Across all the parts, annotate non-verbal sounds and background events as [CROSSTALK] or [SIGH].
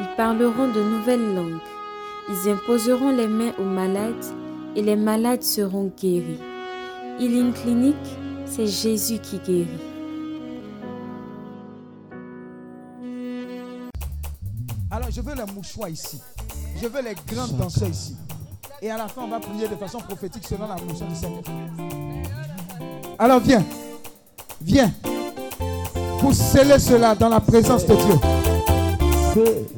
ils parleront de nouvelles langues, ils imposeront les mains aux malades et les malades seront guéris. Healing Clinic, c'est Jésus qui guérit. Alors je veux les mouchoirs ici. Je veux les grands danseurs ici. Et à la fin, on va prier de façon prophétique selon la mission du Seigneur. Alors viens. Viens. Pour sceller cela dans la présence de Dieu.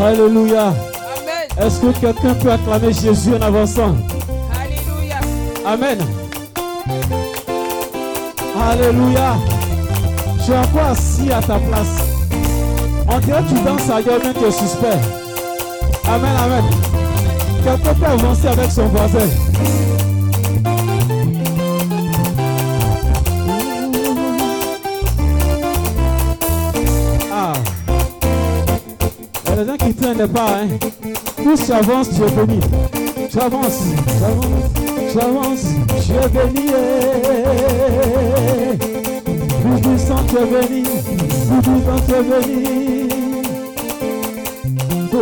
Alléluia. Amen. Est-ce que quelqu'un peut acclamer Jésus en avançant? Alléluia. Amen. Alléluia. Tu es encore assis à ta place. On dirait que tu danses ailleurs, mais tu es suspect. Amen, amen. Quelqu'un peut avancer avec son voisin. Y a des gens qui ne traînent pas. Hein. Plus tu avances, tu es béni. Avances, tu avances, tu es béni. Plus puissant, tu es béni. Plus puissant, tu es béni. Oh.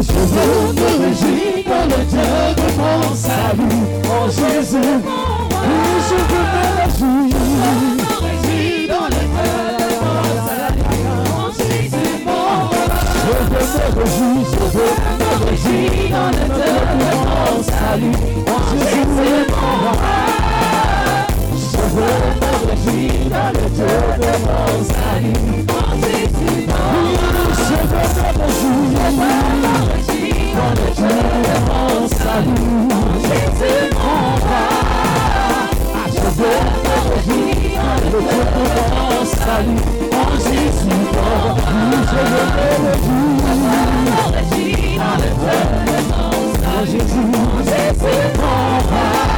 Je veux Mon salut, en Jésus. Oui, je veux me réjouir. Je veux je veux me dans le de salut, en Jésus. Je veux me réjouir dans le Dieu de mon salut, en Jésus. Je veux me réjouir le Dieu de mon salut, Jésus mon roi. Ah, je réjouir dans le Dieu de mon salut, Jésus je me en Jésus, Jésus roi.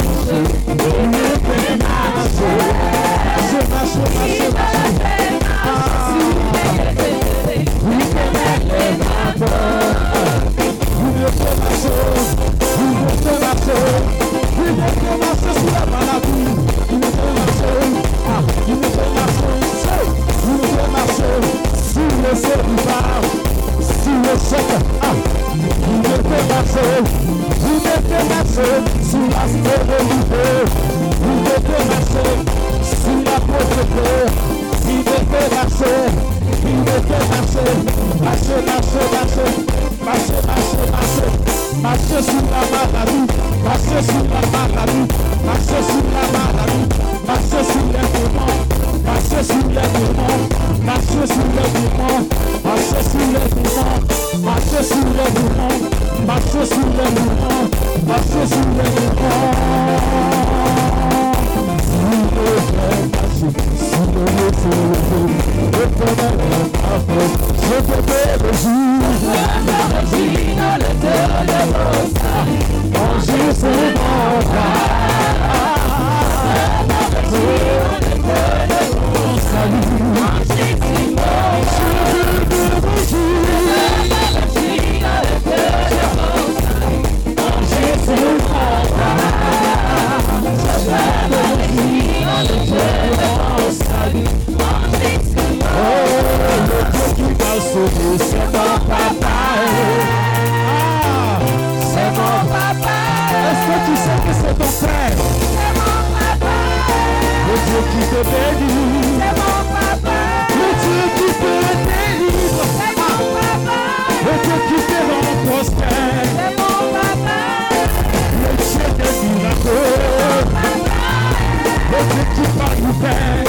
vous parle.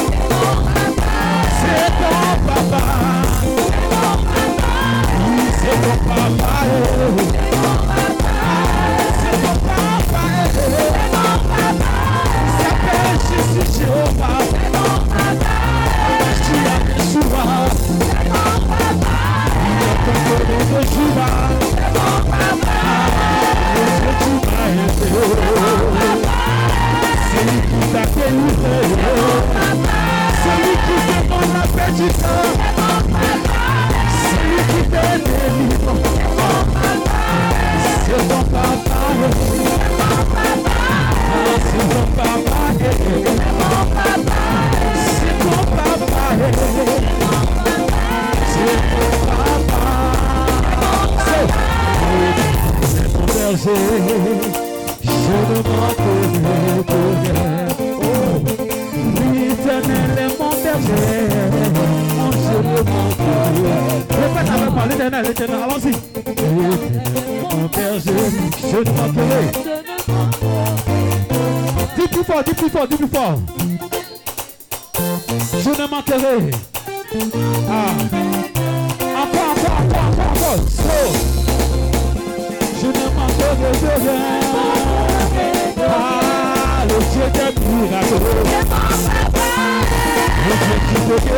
C'est ton papa. periferia Sangue que derrubou na é bom que veneno Se eu vou matar Se eu vou matar Se bom vou matar Se eu vou matar Se é bom matar Je ne m'en peux plus pour rien l'éternel est mon berger, mon Répète moi, l'éternel, l'éternel, allons-y. Je ne manquerai. Dis plus fort, dis plus fort, dis plus fort. Je ne manquerai. Ah. Encore, encore, encore, Je ne manquerai de rien. Ah, le C'est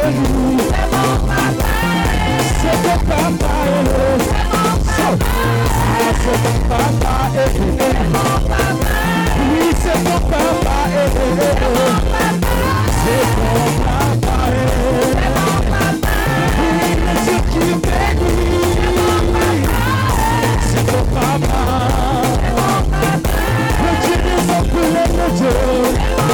mon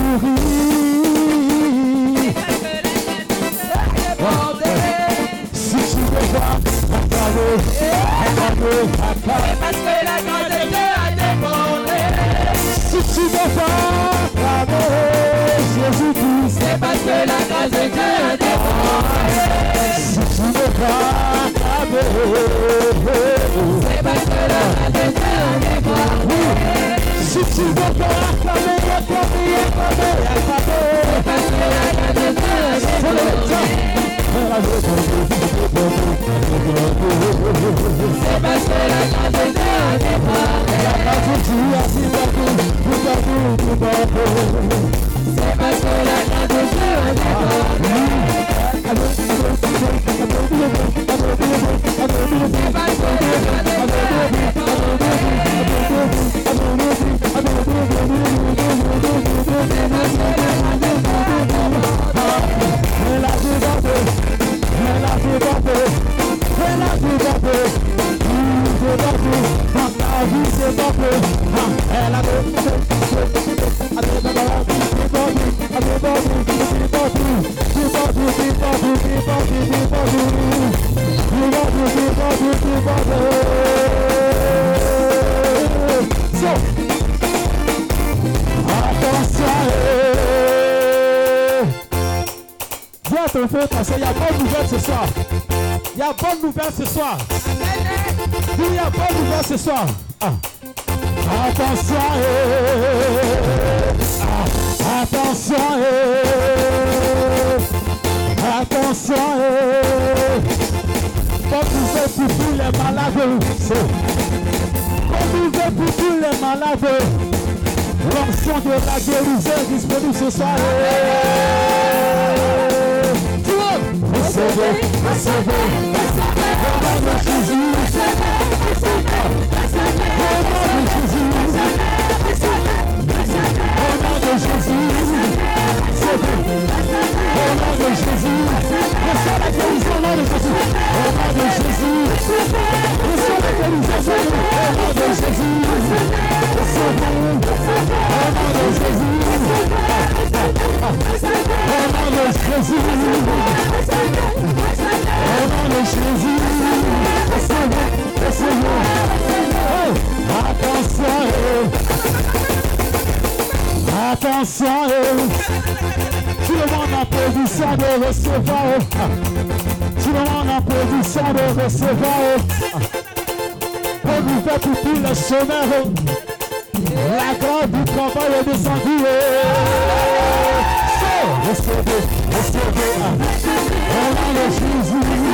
si. Parce que la Dieu a. Si tu Jésus-Christ. C'est parce que la grâce de Dieu a. Si tu acclamer, C'est parce que la grâce de Dieu a. si tu me vois ton frère parce qu'il y a ce soir. Il y a bonne nouvelle ce soir. Il y a bonne nouvelle ce soir. Ah. Attention, eh. Attention, eh. attention. eh. Bonne nouvelle pour tous les malades. C'est- Bonne nouvelle pour tous les malades. L'onction de la guérison est disponible ce soir. Monde, recevez, recevez. De Jésus. Au nom de Jésus. Au nom de Jésus. Recevez. Au nom de Jésus. Reçois la guérison au nom de Jésus. Au nom de Jésus. Reçois la guérison au nom de Jésus. Recevez. Au nom de Jésus. Au nom de Jésus. Au nom de attention. eh. Eh. Tout le monde en position de recevoir. oh. Tout le monde en position de recevoir. oh. On nous fait pour les chômeurs. oh. La grande du travail est descendue. Recevez, recevez. Au nom de Jésus.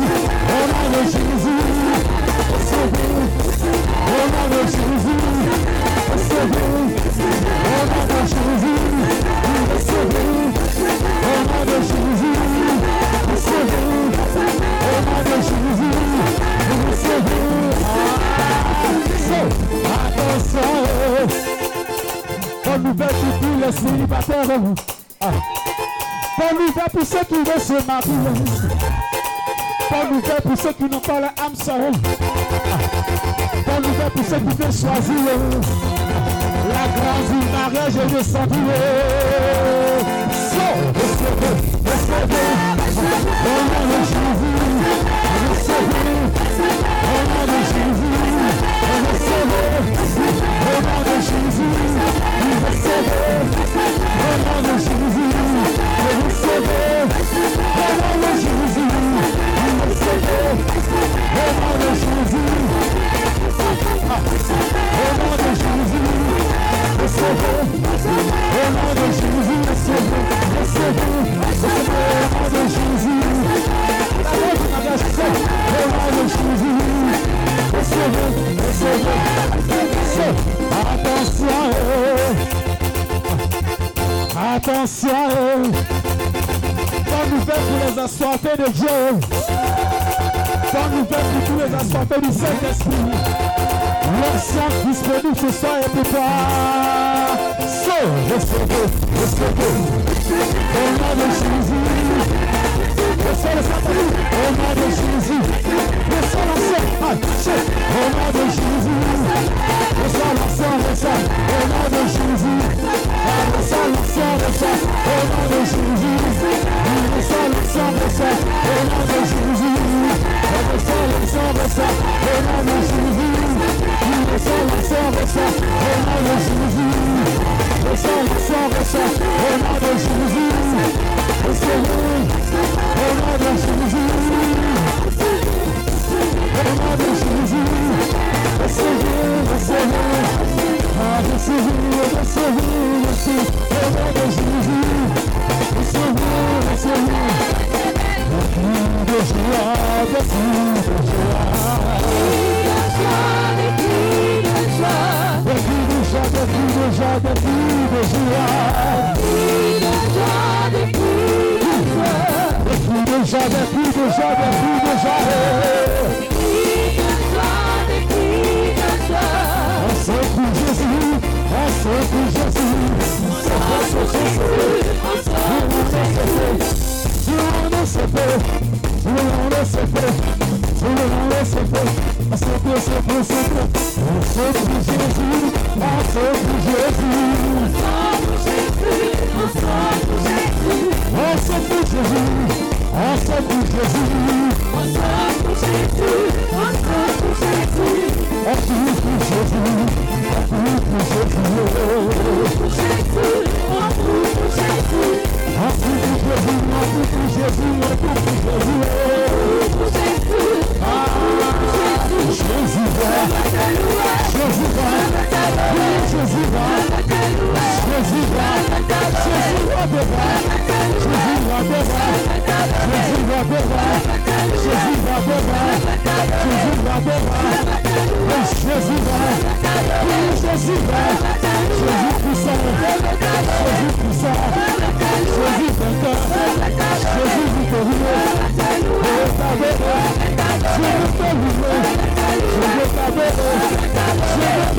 Appel au nom de Jésus. Au nom de Jésus. Recevez. Au nom de Jésus. Recevez. Au nom de Jésus. Recevez. Au nom de Jésus. Recevez. Au nom de Jésus. Recevez. Ah, so, attention. Bonne nouvelle pour tous les célibataires. Ah. Bonne nouvelle pour ceux qui n'ont pas la âme sœur. Bonne nouvelle pour ceux qui veulent choisir. La grâce du mariage nom de. Attention, quand nous faisons pour les assoirs, fais des jeux. Bonne nouvelle pour tous les assoiffés du Saint-Esprit. L'ancien disponible ce soir est pour toi. So, recevez, recevez. Au nom de Jésus. Recevez le Saint-Esprit. Au nom de Jésus. Recevez l'ancien. Au nom de Jésus. Recevez l'ancien, recevez. Au nom de Jésus. Jésus,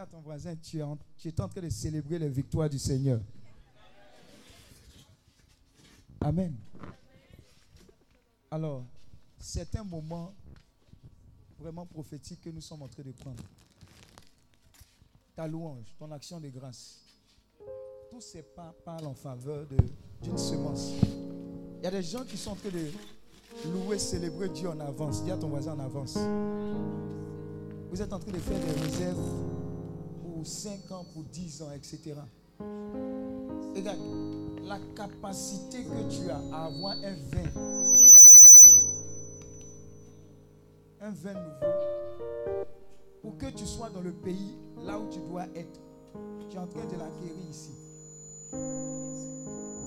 À ton voisin, tu es, en, tu es en train de célébrer les victoires du Seigneur. Amen. Alors, c'est un moment vraiment prophétique que nous sommes en train de prendre. Ta louange, ton action de grâce. Tous ces pas parlent en faveur d'une semence. Il y a des gens qui sont en train de louer, célébrer Dieu en avance. Dis à ton voisin en avance. Vous êtes en train de faire des réserves pour 5 ans, pour 10 ans, etc. Regarde, la capacité que tu as à avoir un vin, un vin nouveau, pour que tu sois dans le pays là où tu dois être. Tu es en train de l'acquérir ici.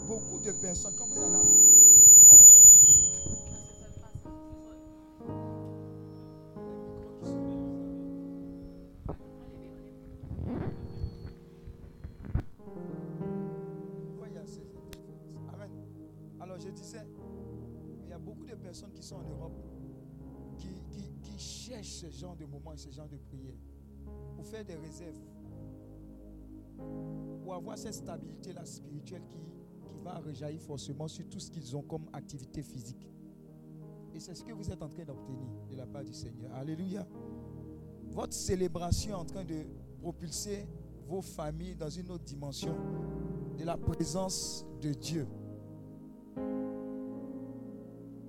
Beaucoup de personnes, comme vous allez Alors je disais, il y a beaucoup de personnes qui sont en Europe qui, qui- qui cherchent ce genre de moments et ce genre de prière pour faire des réserves, pour avoir cette stabilité-là spirituelle qui, qui va rejaillir forcément sur tout ce qu'ils ont comme activité physique. Et c'est ce que vous êtes en train d'obtenir de la part du Seigneur. Alléluia. Votre célébration est en train de propulser vos familles dans une autre dimension de la présence de Dieu.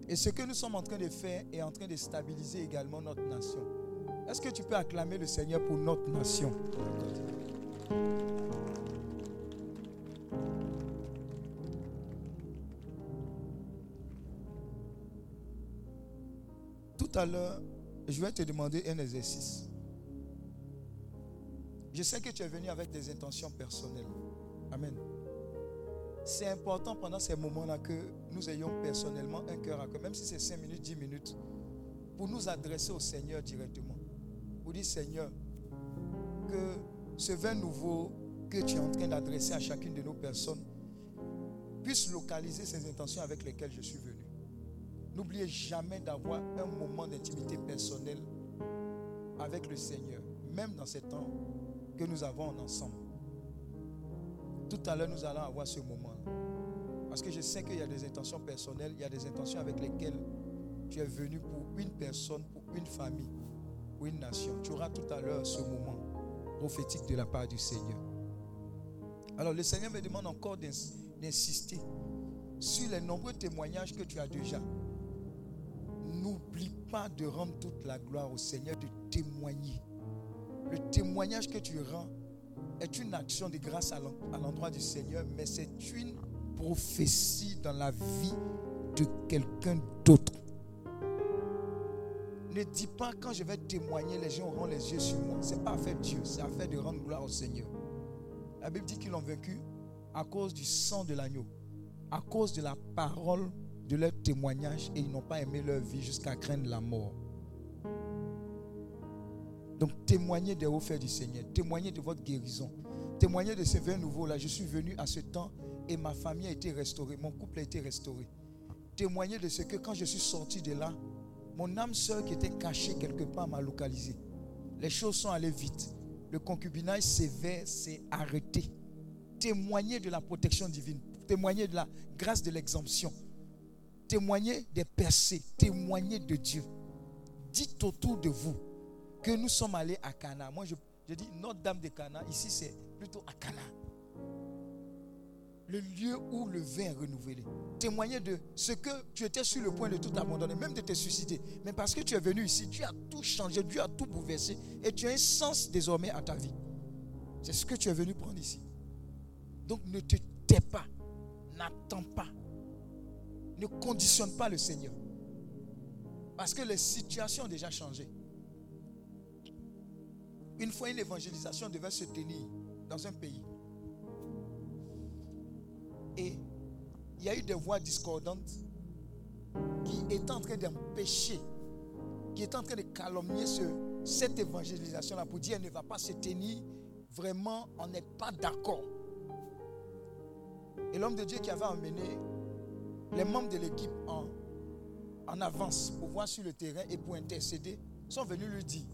Et ce que nous sommes en train de faire est en train de stabiliser également notre nation. Est-ce que tu peux acclamer le Seigneur pour notre nation? Tout à l'heure, je vais te demander un exercice. Je sais que tu es venu avec des intentions personnelles. Amen. C'est important pendant ces moments-là que nous ayons personnellement un cœur à cœur, même si c'est 5 minutes, 10 minutes, pour nous adresser au Seigneur directement. Pour dire, Seigneur, que ce vin nouveau que tu es en train d'adresser à chacune de nos personnes puisse localiser ces intentions avec lesquelles je suis venu. N'oubliez jamais d'avoir un moment d'intimité personnelle avec le Seigneur, même dans ces temps que nous avons ensemble. Tout à l'heure, nous allons avoir ce moment. Parce que je sais qu'il y a des intentions personnelles, il y a des intentions avec lesquelles tu es venu pour une personne, pour une famille, pour une nation. Tu auras tout à l'heure ce moment prophétique de la part du Seigneur. Alors le Seigneur me demande encore d'insister sur les nombreux témoignages que tu as déjà. N'oublie pas de rendre toute la gloire au Seigneur, de témoigner. Le témoignage que tu rends est une action de grâce à l'endroit du Seigneur, mais c'est une prophétie dans la vie de quelqu'un d'autre. Ne dis pas quand je vais témoigner, les gens auront les yeux sur moi. Ce n'est pas affaire de Dieu, c'est affaire de rendre gloire au Seigneur. La Bible dit qu'ils l'ont vaincu à cause du sang de l'agneau, à cause de la parole de leur témoignage et ils n'ont pas aimé leur vie jusqu'à craindre la mort. Donc témoignez des faits du Seigneur, témoignez de votre guérison, témoignez de ce vin nouveau là. Je suis venu à ce temps et ma famille a été restaurée, mon couple a été restauré. Témoignez de ce que quand je suis sorti de là, mon âme sœur qui était cachée quelque part m'a localisé. Les choses sont allées vite. Le concubinage sévère s'est arrêté. Témoignez de la protection divine. Témoignez de la grâce de l'exemption. Témoignez des percées. Témoignez de Dieu. Dites autour de vous que nous sommes allés à Cana. Moi, je, dis Notre-Dame de Cana. Ici, c'est plutôt à Cana. Le lieu où le vin est renouvelé. Témoigner de ce que tu étais sur le point de tout abandonner, même de te suicider. Mais parce que tu es venu ici, tu as tout changé, Dieu a tout bouleversé et tu as un sens désormais à ta vie. C'est ce que tu es venu prendre ici. Donc ne te tais pas, n'attends pas, ne conditionne pas le Seigneur. Parce que les situations ont déjà changé. Une fois, une évangélisation devait se tenir dans un pays. Et il y a eu des voix discordantes qui étaient en train d'empêcher, qui étaient en train de calomnier cette évangélisation-là pour dire elle ne va pas se tenir. Vraiment, on n'est pas d'accord. Et l'homme de Dieu qui avait emmené les membres de l'équipe en, en avance pour voir sur le terrain et pour intercéder sont venus lui dire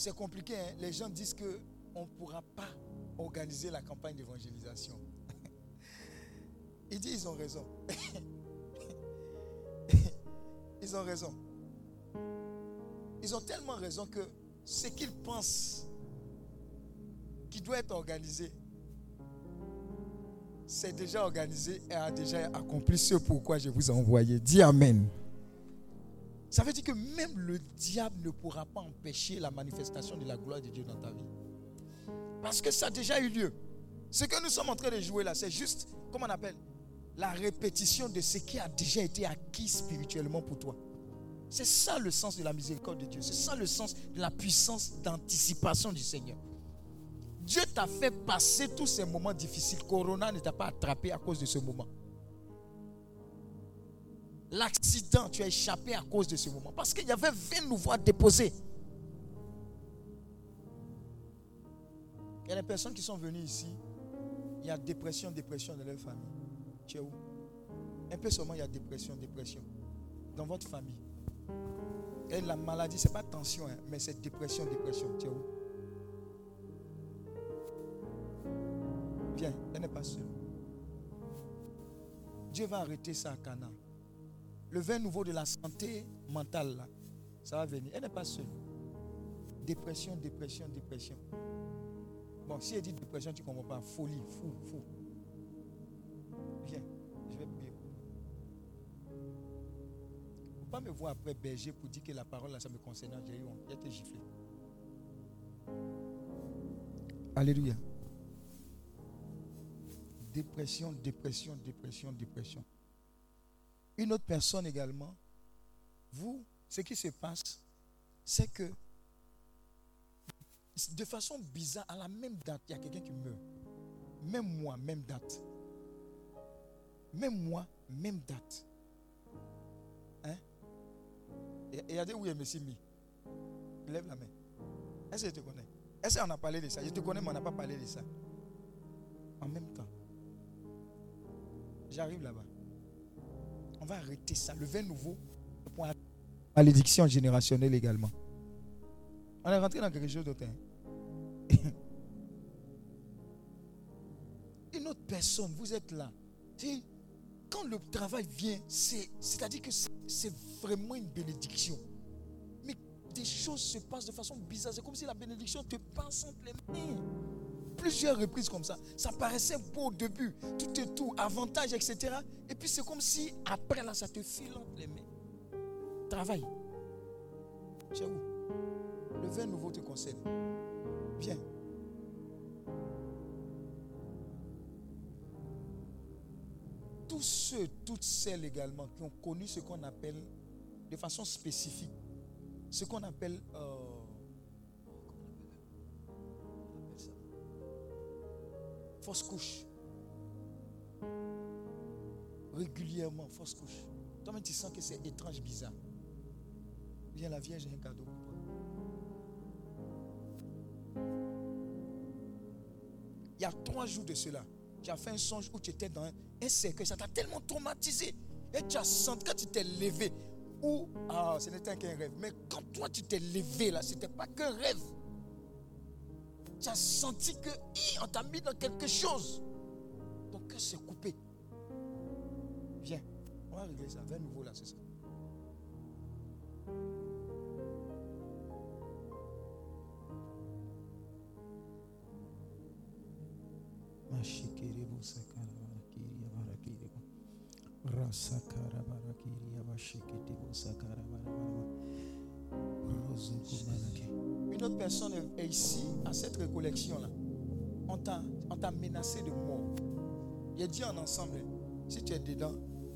c'est compliqué. Hein. Les gens disent qu'on ne pourra pas organiser la campagne d'évangélisation. [LAUGHS] Ils disent ils ont raison. [LAUGHS] ils ont raison. Ils ont tellement raison que ce qu'ils pensent qui doit être organisé, c'est déjà organisé et a déjà accompli ce pourquoi je vous ai envoyé. Dis Amen. Ça veut dire que même le diable ne pourra pas empêcher la manifestation de la gloire de Dieu dans ta vie. Parce que ça a déjà eu lieu. Ce que nous sommes en train de jouer là, c'est juste, comment on appelle, la répétition de ce qui a déjà été acquis spirituellement pour toi. C'est ça le sens de la miséricorde de Dieu. C'est ça le sens de la puissance d'anticipation du Seigneur. Dieu t'a fait passer tous ces moments difficiles. Corona ne t'a pas attrapé à cause de ce moment. L'accident, tu as échappé à cause de ce moment. Parce qu'il y avait 20 nouveaux à déposer. Il y a des personnes qui sont venues ici. Il y a dépression, dépression dans leur famille. Tu es où? Un peu seulement, il y a dépression, dépression. Dans votre famille. Et la maladie, ce n'est pas tension, hein, mais c'est dépression, dépression. Tu es où? Viens, elle n'est pas seule. Dieu va arrêter ça à Cana. Le vin nouveau de la santé mentale, ça va venir. Elle n'est pas seule. Dépression, dépression, dépression. Bon, si elle dit dépression, tu ne comprends pas. Folie, fou, fou. Viens, je vais prier. ne pas me voir après berger pour dire que la parole, là, ça me concerne. J'ai eu a été giflé. Alléluia. Dépression, dépression, dépression, dépression. Une autre personne également, vous, ce qui se passe, c'est que de façon bizarre, à la même date, il y a quelqu'un qui meurt. Même moi, même date. Même moi, même date. Hein? Et il y a des où est mis? Lève la main. Est-ce que tu te connais? Est-ce qu'on a parlé de ça? Je te connais, mais on n'a pas parlé de ça. En même temps. J'arrive là-bas. On va arrêter ça. Le vin nouveau malédiction générationnelle également. On est rentré dans quelque chose d'autre. Hein. [LAUGHS] Une autre personne, vous êtes là. Quand le travail vient, c'est-à-dire que c'est vraiment une bénédiction. Mais des choses se passent de façon bizarre. C'est comme si la bénédiction te passe entre les mains. Plusieurs reprises comme ça. Ça paraissait beau au début. Tout est tout, avantage, etc. Et puis c'est comme si après là, ça te file entre les mains. Travail. C'est où Le vin nouveau te concerne. Viens. Tous ceux, toutes celles également qui ont connu ce qu'on appelle de façon spécifique, ce qu'on appelle, euh, fausse couche. Régulièrement, fausse couche. Toi-même, tu sens que c'est étrange, bizarre. Viens, la Vierge a un cadeau pour toi. Il y a trois jours de cela, tu as fait un songe où tu étais dans un cercle. Ça t'a tellement traumatisé. Et tu as senti, quand tu t'es levé, ou, ah, ce n'était qu'un rêve. Mais quand toi tu t'es levé là, ce n'était pas qu'un rêve. Tu as senti que, on t'a mis dans quelque chose. Ton cœur s'est coupé. Viens, on va régler ça. Viens nouveau là, c'est ça. Une autre personne est ici, à cette récollection-là. On t'a menacé de mort. Il a dit en ensemble, si tu es dedans,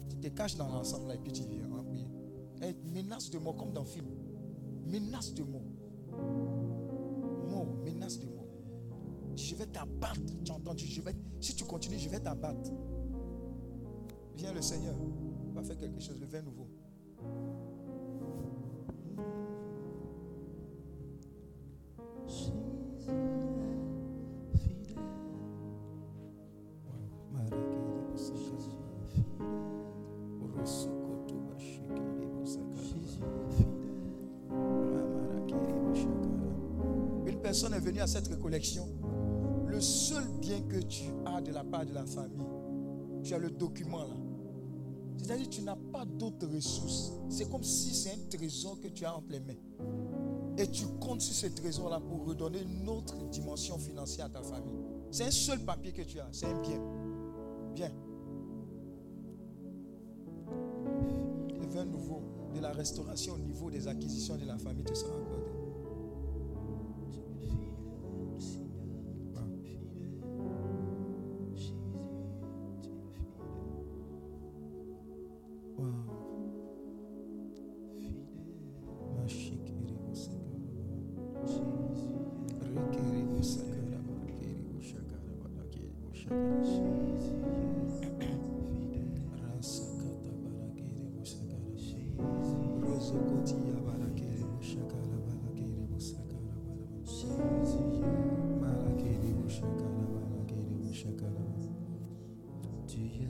tu te caches dans l'ensemble et puis tu viens. menace de mort, comme dans le film. Menace de mort. Mort, menace de mort. Je vais t'abattre. Tu Si tu continues, je vais t'abattre. Viens le Seigneur. Va faire quelque chose, le vin nouveau. De la famille, tu as le document là. C'est-à-dire que tu n'as pas d'autres ressources. C'est comme si c'est un trésor que tu as entre les mains. Et tu comptes sur ce trésor-là pour redonner une autre dimension financière à ta famille. C'est un seul papier que tu as. C'est un bien. Bien. Le vin nouveau de la restauration au niveau des acquisitions de la famille te sera accordé.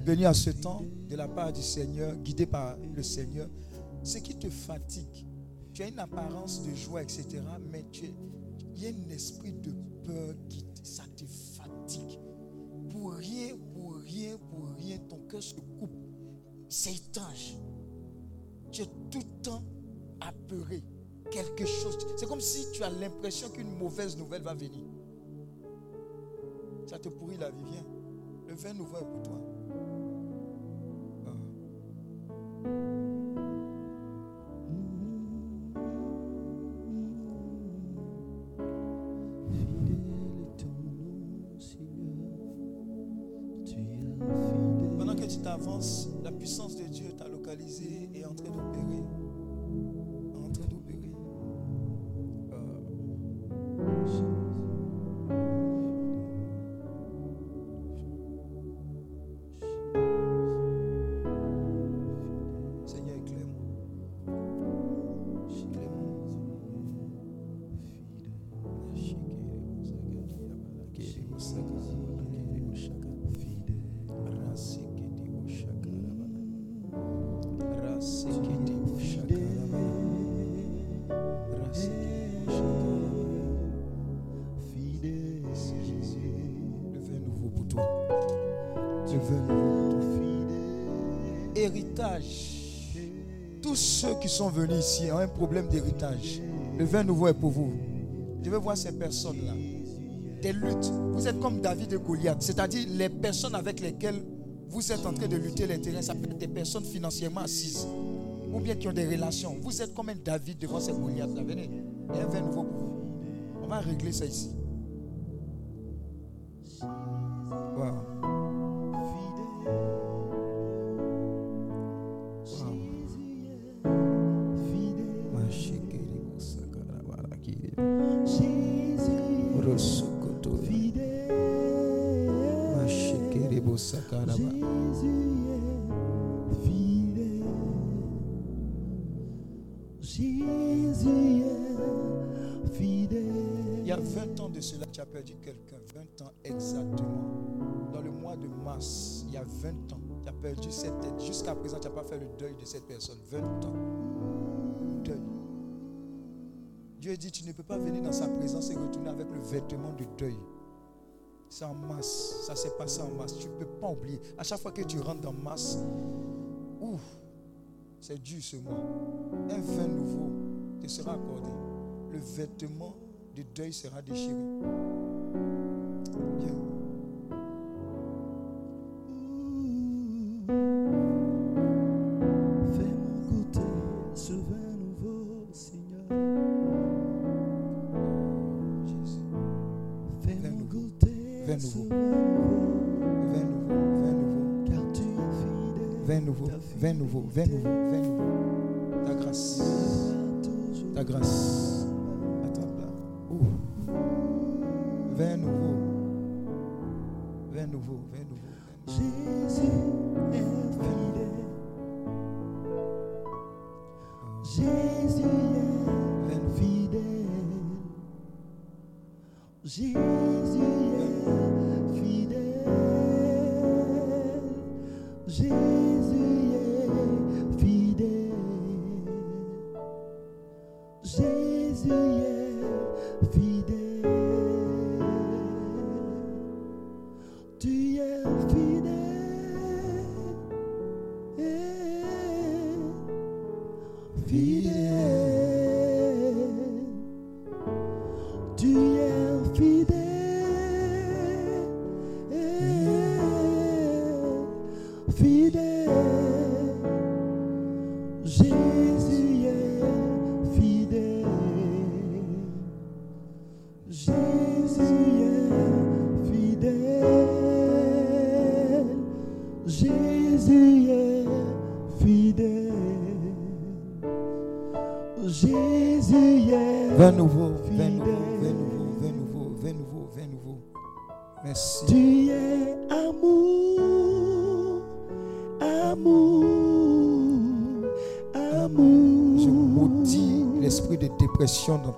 Venu à ce temps de la part du Seigneur, guidé par le Seigneur, ce qui te fatigue, tu as une apparence de joie, etc., mais il y a un esprit de peur qui ça te fatigue. Pour rien, pour rien, pour rien, ton cœur se coupe. C'est étrange. Tu es tout le temps apeuré. Quelque chose. C'est comme si tu as l'impression qu'une mauvaise nouvelle va venir. Ça te pourrit la vie. Viens. Le vin nouveau est pour toi. Pendant que tu t'avances, la puissance de Dieu t'a localisé et est en train. Qui sont venus ici ont un problème d'héritage. Le vin nouveau est pour vous. Je veux voir ces personnes-là. Des luttes. Vous êtes comme David et Goliath. C'est-à-dire les personnes avec lesquelles vous êtes en train de lutter les terrains. Ça peut être des personnes financièrement assises. Ou bien qui ont des relations. Vous êtes comme un David devant ces Goliaths-là. Venez. Il y a un vin nouveau pour vous. On va régler ça ici. Wow. Il y a 20 ans, tu as perdu cette tête. Jusqu'à présent, tu n'as pas fait le deuil de cette personne. 20 ans. Deuil. Dieu dit, tu ne peux pas venir dans sa présence et retourner avec le vêtement de deuil. C'est en masse. Ça s'est passé en masse. Tu ne peux pas oublier. À chaque fois que tu rentres dans masse, ouf, c'est dur ce mois. Un vin nouveau te sera accordé. Le vêtement de deuil sera déchiré. Viens. Nouveau, vin nouveau, vin nouveau. Ta grâce, ta grâce. Là. Ouh. Vin nouveau, vin nouveau, vin nouveau.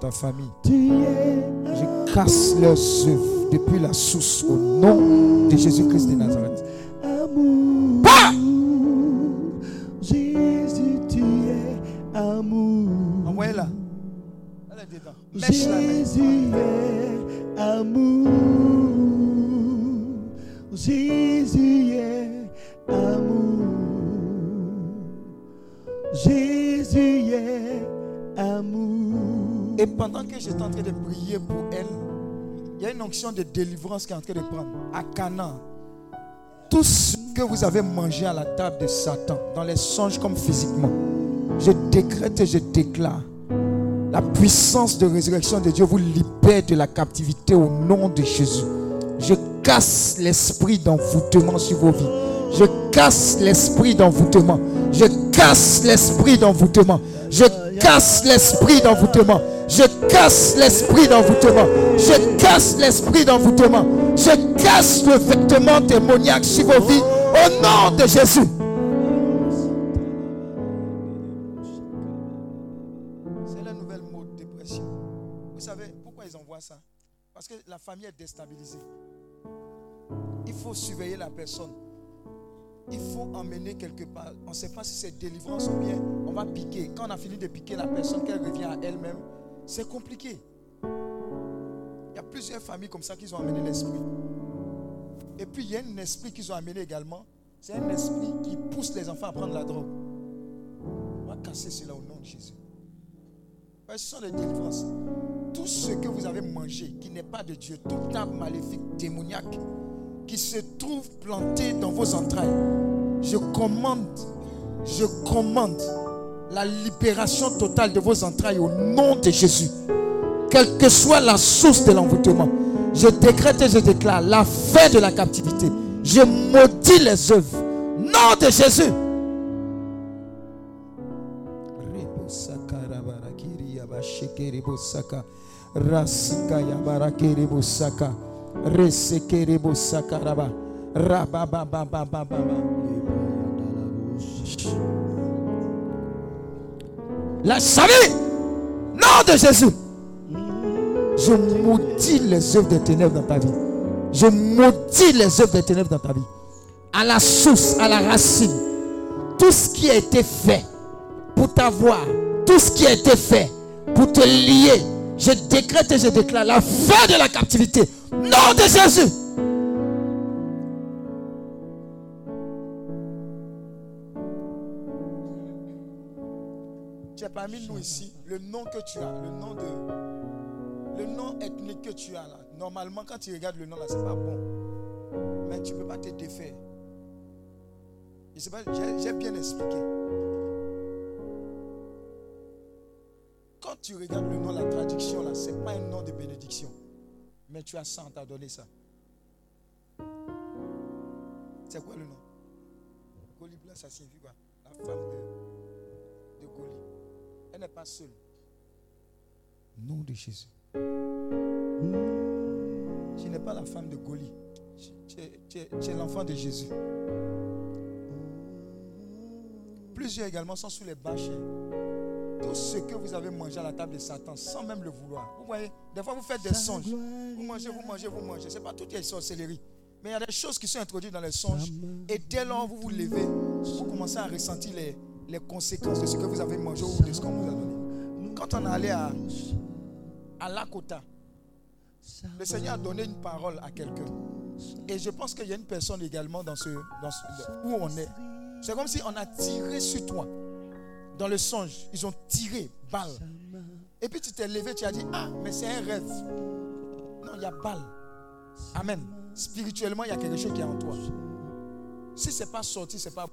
Ta famille. Je casse leurs œuvres depuis la source au nom de Jésus-Christ de Nazareth. De délivrance qui est en train de prendre. À Canaan, tout ce que vous avez mangé à la table de Satan, dans les songes comme physiquement, je décrète et je déclare la puissance de résurrection de Dieu vous libère de la captivité au nom de Jésus. Je casse l'esprit d'envoûtement sur vos vies. Je casse l'esprit d'envoûtement. Je casse l'esprit d'envoûtement. Je casse l'esprit d'envoûtement. Je casse l'esprit d'envoûtement. Je casse l'esprit d'envoûtement. Je casse le vêtement démoniaque sur vos vies au nom de Jésus. C'est la nouvelle mode dépression. Vous savez pourquoi ils envoient ça? Parce que la famille est déstabilisée. Il faut surveiller la personne. Il faut emmener quelque part. On ne sait pas si c'est délivrance ou bien on va piquer. Quand on a fini de piquer la personne, qu'elle revient à elle-même, c'est compliqué. Il y a plusieurs familles comme ça qui ont amené l'esprit. Et puis il y a un esprit qu'ils ont amené également. C'est un esprit qui pousse les enfants à prendre la drogue. On va casser cela au nom de Jésus. Ce sont des délivrances. Tout ce que vous avez mangé qui n'est pas de Dieu, toute arbre maléfique, démoniaque, qui se trouve planté dans vos entrailles, je commande, je commande la libération totale de vos entrailles au nom de Jésus. Quelle que soit la source de l'envoûtement, je décrète et je déclare la fin de la captivité. Je maudis les œuvres. Nom de Jésus. La salut. Nom de Jésus. Je maudis les œuvres des ténèbres dans ta vie. Je maudis les œuvres des ténèbres dans ta vie. À la source, à la racine. Tout ce qui a été fait pour t'avoir, tout ce qui a été fait pour te lier, je décrète et je déclare la fin de la captivité. Nom de Jésus. Tu es parmi nous ici, le nom que tu as, le nom de. Le nom ethnique que tu as là. Normalement, quand tu regardes le nom là, c'est pas bon. Mais tu ne peux pas te défaire. J'ai bien expliqué. Quand tu regardes le nom, la traduction là, ce n'est pas un nom de bénédiction. Mais tu as ça, on t'a donné ça. C'est quoi le nom? Goli ça signifie quoi La femme de, de Goli. Elle n'est pas seule. Nom de Jésus. Tu n'es pas la femme de Goli. Tu es, l'enfant de Jésus. Plusieurs également sont sous les bâches. Tout ce que vous avez mangé à la table de Satan sans même le vouloir. Vous voyez, des fois vous faites des songes. Vous mangez, vous mangez, vous mangez. Ce n'est pas tout est sorcellerie. Mais il y a des choses qui sont introduites dans les songes. Et dès lors vous vous levez, vous commencez à ressentir les, les conséquences de ce que vous avez mangé ou de ce qu'on vous a donné. Quand on est allé à, à Lakota, le Seigneur a donné une parole à quelqu'un. Et je pense qu'il y a une personne également dans ce, dans où on est. C'est comme si on a tiré sur toi. Dans le songe, ils ont tiré balle. Et puis tu t'es levé, tu as dit, ah, mais c'est un rêve. Non, il y a balle. Amen. Spirituellement, il y a quelque chose qui est en toi. Si ce n'est pas sorti, ce n'est pas.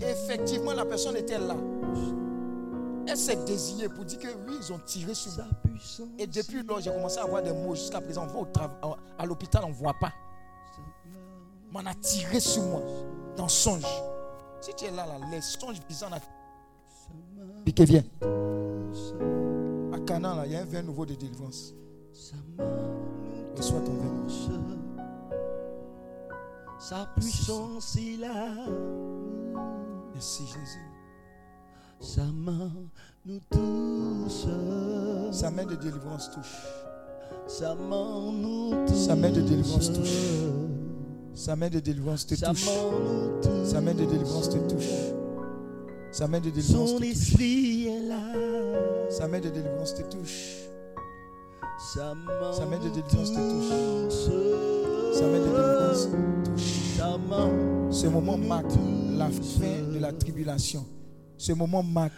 Effectivement, la personne était là. Elle s'est désignée pour dire que oui, ils ont tiré sur moi. Et depuis lors, j'ai commencé à avoir des mots. Jusqu'à présent, on va à l'hôpital, on ne voit pas. Mais on a tiré sur moi dans songe. Si tu es là, là les songes bizarres, on a Piqué, viens. À Canaan, il y a un vin nouveau de délivrance. Reçois ton vin. Sa puissance est là. Merci Jésus. Sa main nous touche. Sa main de délivrance touche. Sa main nous touche. Sa main de délivrance touche. Sa main de délivrance te touche. Sa main de délivrance te touche. Sa main de délivrance te touche. Sa main de délivrance te touche. Sa main de délivrance te touche. Sa main de délivrance. Ce moment marque la fin de la tribulation. Ce moment marque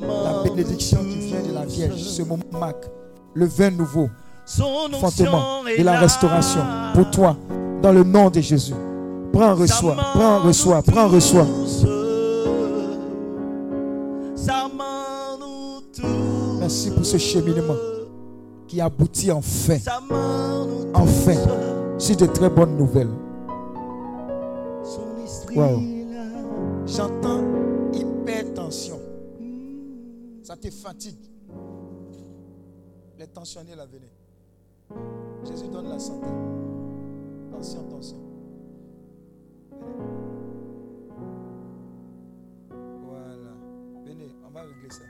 la bénédiction qui vient de la Vierge. Ce moment marque le vin nouveau, est de la restauration pour toi, dans le nom de Jésus. Prends, reçois, prends, reçois, prends, reçois. Merci pour ce cheminement qui aboutit enfin. Enfin. Sur de très bonnes nouvelles. Son esprit Wow. J'entends hypertension. Ça te fatigue. Les tensionnés là, venez. Jésus donne la santé. Tension, tension. Voilà. Venez, on va régler ça.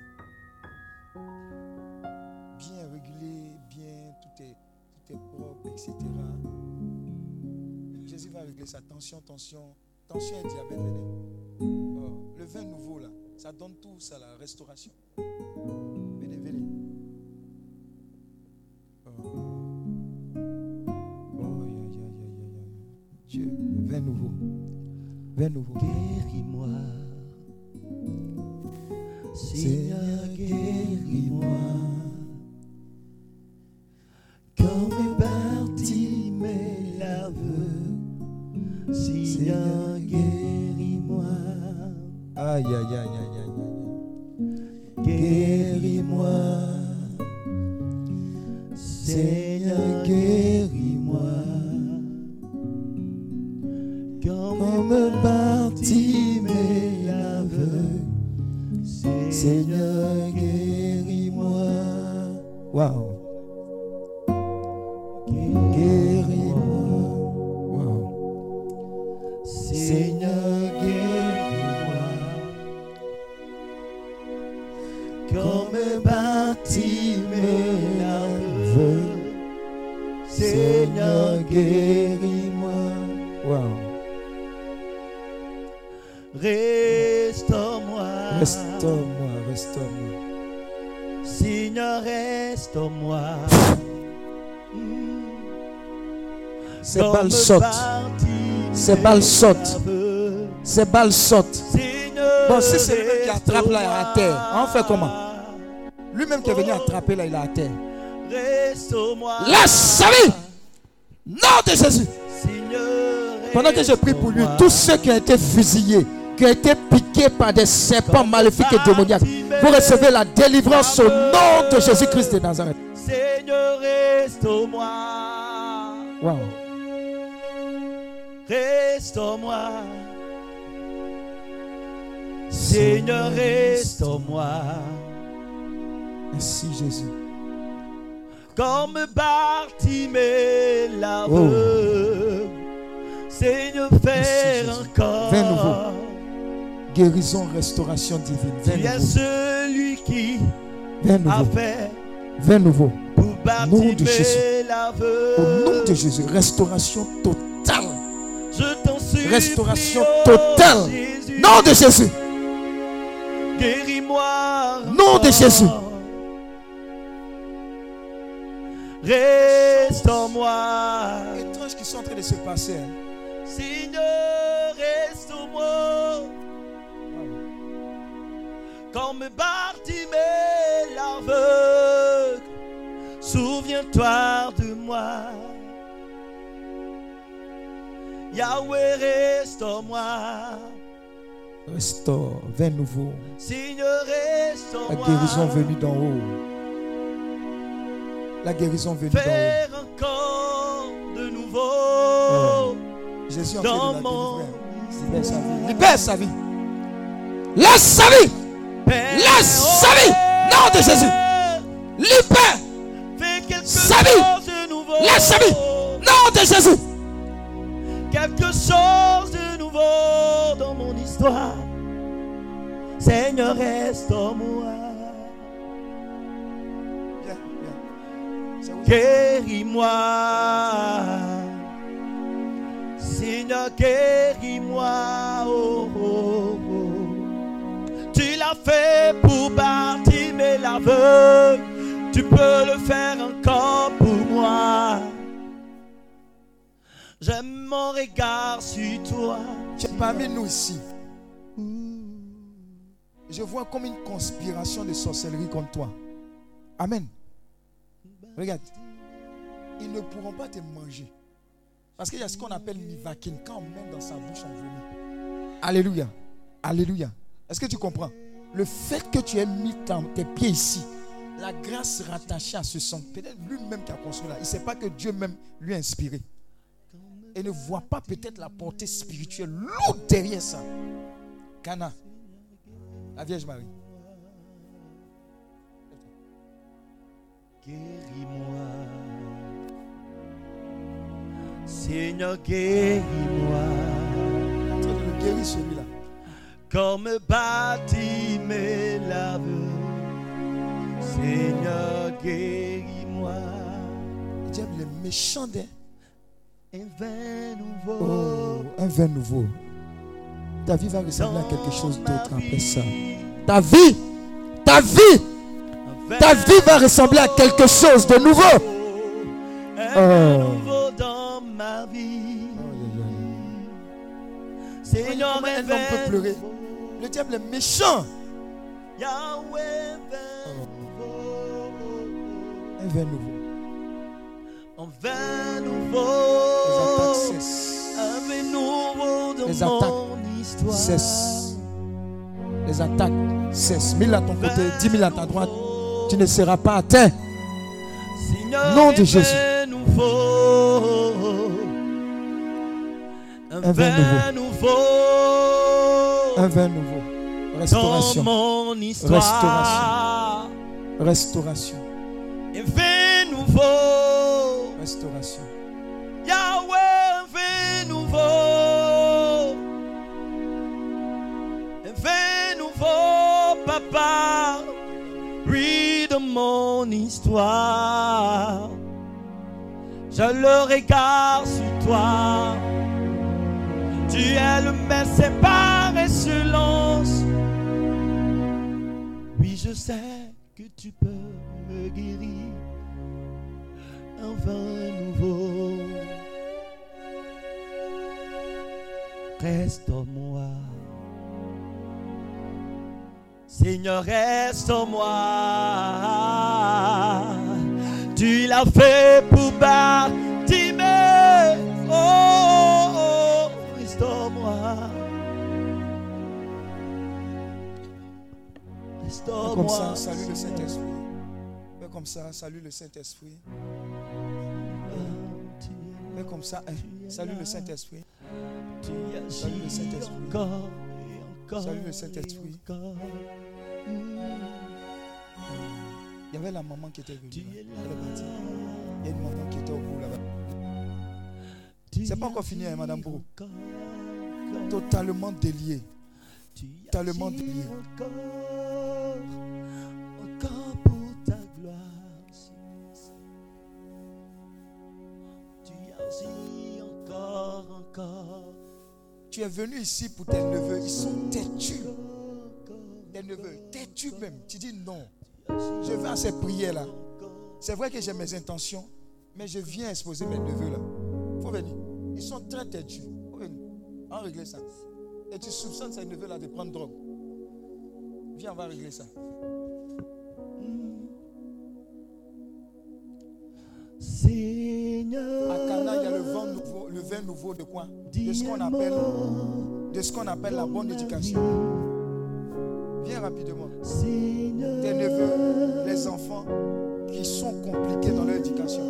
Bien réglé, bien, tout est, tout est propre, etc. Régler ça. Tension, tension. Tension et diabète, venez. Oh, le vin nouveau là, ça donne tout ça, la restauration. Venez, venez. Oh, oh ya, ya, ya. Dieu, vin nouveau. Vin nouveau. Guéris-moi. Seigneur, guéris-moi. Parti Seigneur, guéris-moi. Aïe, aïe, aïe, aïe, aïe, aïe. Guéris-moi. Seigneur, guéris-moi. Comme parti mes l'aveu. Seigneur, guéris-moi. Waouh. Balles sautent. Ces balles sautent. Ces balles sautent. Bon, si c'est lui qui attrape là, il est à terre. On fait comment? Lui-même qui est venu attraper là, il est à terre. Laisse sa vie. Nom de Jésus. Pendant que je prie pour lui, tous ceux qui ont été fusillés, qui ont été piqués par des serpents maléfiques et démoniaques, vous recevez la délivrance au nom de Jésus-Christ de Nazareth. Seigneur, restaure-moi. Waouh. Restaure-moi. Seigneur, restaure-moi. Merci Jésus. Comme Bartimée l'aveugle. Seigneur, fais Jésus. encore. Nouveau. Guérison, restauration divine. Tu Vin es nouveau. celui qui a fait Vin nouveau. pour nom de Bartimée l'aveugle. Au nom de Jésus, restauration totale. Je. Restauration oh totale. Nom de Jésus. Guéris-moi. Nom de Jésus. Restaure-moi. Étrange qui sont en train de se passer. hein. Seigneur, restaure-moi. Comme Bartimée l'aveugle. Souviens-toi de moi. Yahweh, restaure-moi. Restaure, vin nouveau. Seigneur, La restaure-moi. guérison venue d'en haut. La guérison venue d'en haut. Faire encore de nouveau. Jésus est en Dans train de la mon. Libère sa vie. Libère sa vie. Laisse sa vie. Père, Laisse sa vie. oh, Nom de Jésus. Libère. Sa vie. Laisse sa vie. Nom de Jésus. Quelque chose de nouveau dans mon histoire. Seigneur, viens. C'est où? Guéris-moi. Seigneur, guéris-moi. Oh, oh, oh. Tu l'as fait pour Bartimée l'aveugle. Tu peux le faire encore pour moi. J'aime mon regard sur toi. Tu es parmi nous ici? Je vois comme une conspiration de sorcellerie contre toi. Amen. Regarde. Ils ne pourront pas te manger. Parce qu'il y a ce qu'on appelle mivakin. Quand on dans sa bouche, on vomit. Alléluia. Alléluia. Est-ce que tu comprends? Le fait que tu aies mis tes pieds ici, la grâce rattachée à ce sang, peut-être lui-même qui a construit là, il ne sait pas que Dieu même lui a inspiré. Et ne voit pas peut-être la portée spirituelle lourde derrière ça. Cana, la Vierge Marie. Guéris-moi. Seigneur, guéris-moi. Guéris celui-là. Comme bâti mes laves. Seigneur, guéris-moi. Le diable est méchant d'un. Un vin nouveau. Oh, un vin nouveau. Ta vie va ressembler à quelque chose d'autre après ça. Ta vie, ta vie, ta vie va ressembler à quelque chose de nouveau. Un vin nouveau dans ma vie. Seigneur, un homme peut pleurer? Le diable est méchant. Yahweh, un vin nouveau. Un vin nouveau. Les attaques cessent. Un vin nouveau dans Les attaques mon histoire. cessent. Les attaques cessent. Mille à ton côté, dix mille à ta droite. Tu ne seras pas atteint. Seigneur, Nom de Jésus. Un nouveau. Un, Un vin vin nouveau. Un vin nouveau. Restauration. Dans mon histoire. Restauration. Un vin nouveau. Restauration. Yahweh, vin nouveau. Vin nouveau, papa. Oui, de mon histoire. Je le regarde sur toi. Tu es le merci par excellence. Oui, je sais que tu peux me guérir. Un vin nouveau. Reste-moi. Seigneur, reste-moi. Tu l'as fait pour bâtir. Oh, oh, oh, restaure-moi. Fais comme ça, Restaure-moi. salue le Saint-Esprit. Comme ça, salue le Saint-Esprit. Comme ça, hein, salue le Saint-Esprit. Tu Salue le Saint-Esprit. Salue le Saint-Esprit. Il y avait la maman qui était venue. Elle est partie. Il y a une maman qui était au bout là-bas. C'est pas encore fini, hein, Madame Brou. Totalement délié. Totalement délié. Venu ici pour tes neveux. Ils sont têtus. Tes neveux, têtus même. Tu dis non. Je vais à ces prières-là. C'est vrai que j'ai mes intentions, mais je viens exposer mes neveux là. faut venir. Ils sont très têtus. faut venir. On va régler ça. Et tu soupçonnes ces neveux là de prendre drogue. Viens, on va régler ça. Seigneur, vin nouveau de quoi? De ce qu'on appelle, de ce qu'on appelle la bonne éducation. Viens rapidement. Tes neveux, les enfants qui sont compliqués dans leur éducation.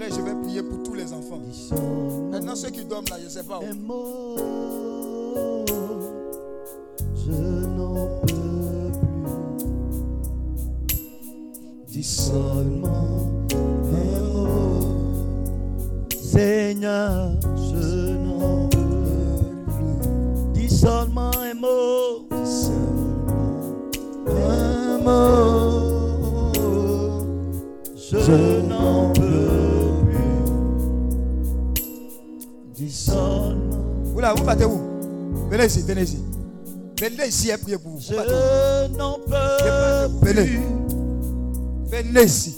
Après, je vais prier pour tous les enfants. Maintenant, ceux qui dorment là, je ne sais pas où. Venez ici, venez ici. Venez ici et priez pour vous. Je n'en peux plus. Venez ici.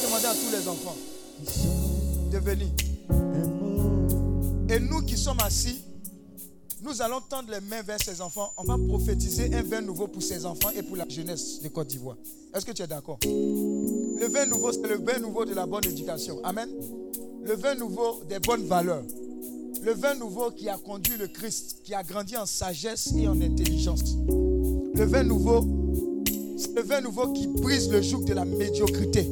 Demandé à tous les enfants de venir. Et nous qui sommes assis, nous allons tendre les mains vers ces enfants. On va prophétiser un vin nouveau pour ces enfants et pour la jeunesse de Côte d'Ivoire. Est-ce que tu es d'accord? Le vin nouveau, c'est le vin nouveau de la bonne éducation. Amen. Le vin nouveau des bonnes valeurs. Le vin nouveau qui a conduit le Christ, qui a grandi en sagesse et en intelligence. Le vin nouveau, c'est le vin nouveau qui brise le joug de la médiocrité.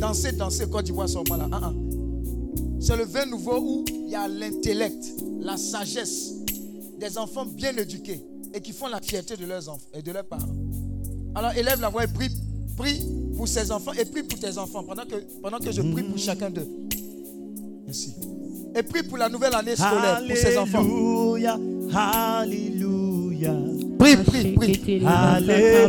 Danser, danser, Côte d'Ivoire seulement là. Ah, ah. C'est le vin nouveau où il y a l'intellect, la sagesse, des enfants bien éduqués et qui font la fierté de leurs enfants et de leurs parents. Alors élève la voix et prie, prie pour ces enfants et prie pour tes enfants pendant que, pendant que je prie pour chacun d'eux. Merci. Et prie pour la nouvelle année scolaire pour ces enfants. Alléluia, Alléluia. Prie, prie, prie. Alléluia,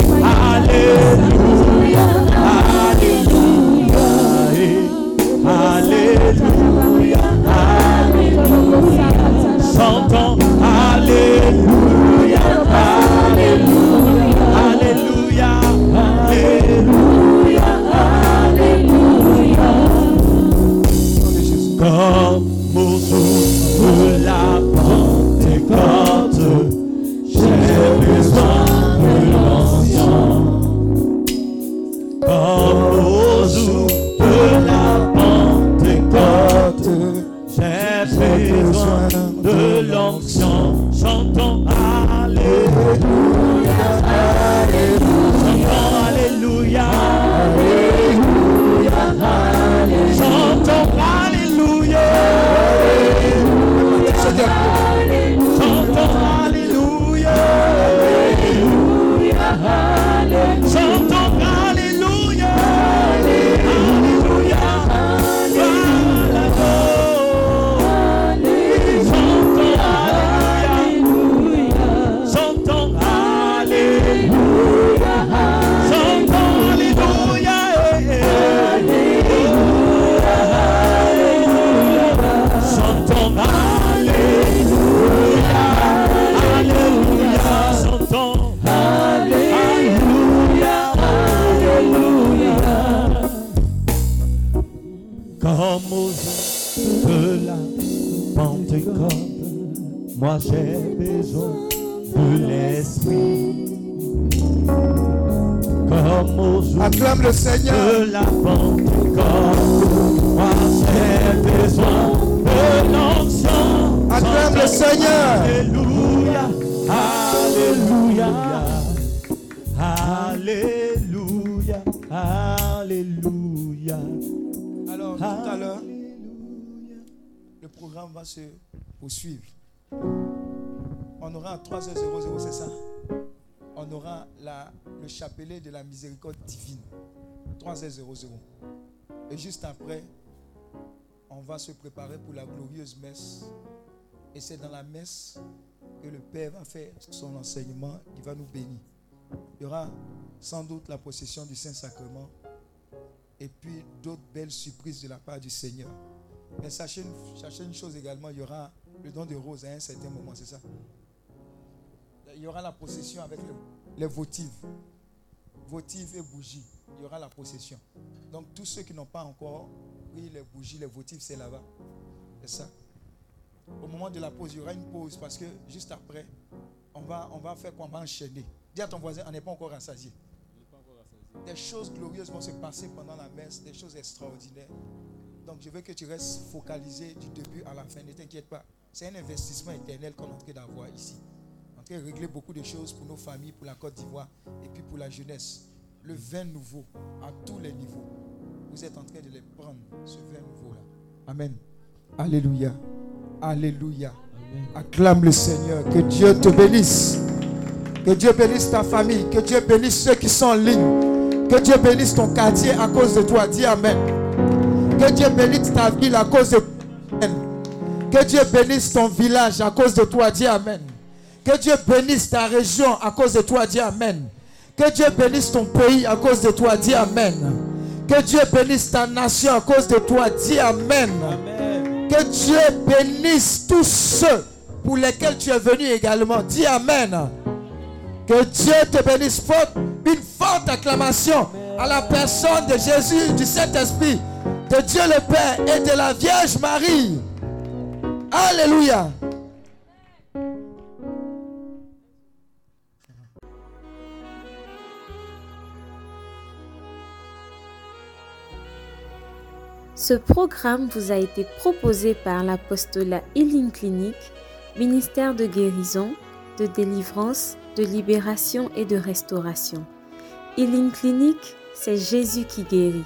se poursuivre. On aura à 3h00, c'est ça? On aura la, le chapelet de la miséricorde divine. 3h00. Et juste après, on va se préparer pour la glorieuse messe. Et c'est dans la messe que le Père va faire son enseignement, il va nous bénir. Il y aura sans doute la possession du Saint-Sacrement et puis d'autres belles surprises de la part du Seigneur. Mais sachez une, une chose également, il y aura le don de rose à un certain moment, c'est ça? Il y aura la possession avec les votives. Votives et bougies. Il y aura la possession. Donc tous ceux qui n'ont pas encore pris les bougies, les votives, c'est là-bas. C'est ça. Au moment de la pause, il y aura une pause parce que juste après, on va, on va faire quoi On va enchaîner. Dis à ton voisin, on n'est pas encore rassasié. Des choses glorieuses vont se passer pendant la messe, des choses extraordinaires. Donc je veux que tu restes focalisé du début à la fin. Ne t'inquiète pas. C'est un investissement éternel qu'on est en train d'avoir ici. On est en train de régler beaucoup de choses pour nos familles, pour la Côte d'Ivoire et puis pour la jeunesse. Le vin nouveau à tous les niveaux. Vous êtes en train de les prendre, ce vin nouveau-là. Amen. Alléluia. Alléluia. Acclame le Seigneur. Que Dieu te bénisse. Que Dieu bénisse ta famille. Que Dieu bénisse ceux qui sont en ligne. Que Dieu bénisse ton quartier à cause de toi. Dis Amen. Que Dieu bénisse ta ville à cause de toi. Que Dieu bénisse ton village à cause de toi. Dis Amen. Que Dieu bénisse ta région à cause de toi. Dis Amen. Que Dieu bénisse ton pays à cause de toi. Dis Amen. Que Dieu bénisse ta nation à cause de toi. Dis Amen. Que Dieu bénisse tous ceux pour lesquels tu es venu également. Dis Amen. Que Dieu te bénisse. Une forte acclamation à la personne de Jésus, du Saint-Esprit, de Dieu le Père et de la Vierge Marie. Alléluia. Ce programme vous a été proposé par l'apostolat Healing Clinic, ministère de guérison, de délivrance, de libération et de restauration. Healing Clinic, c'est Jésus qui guérit.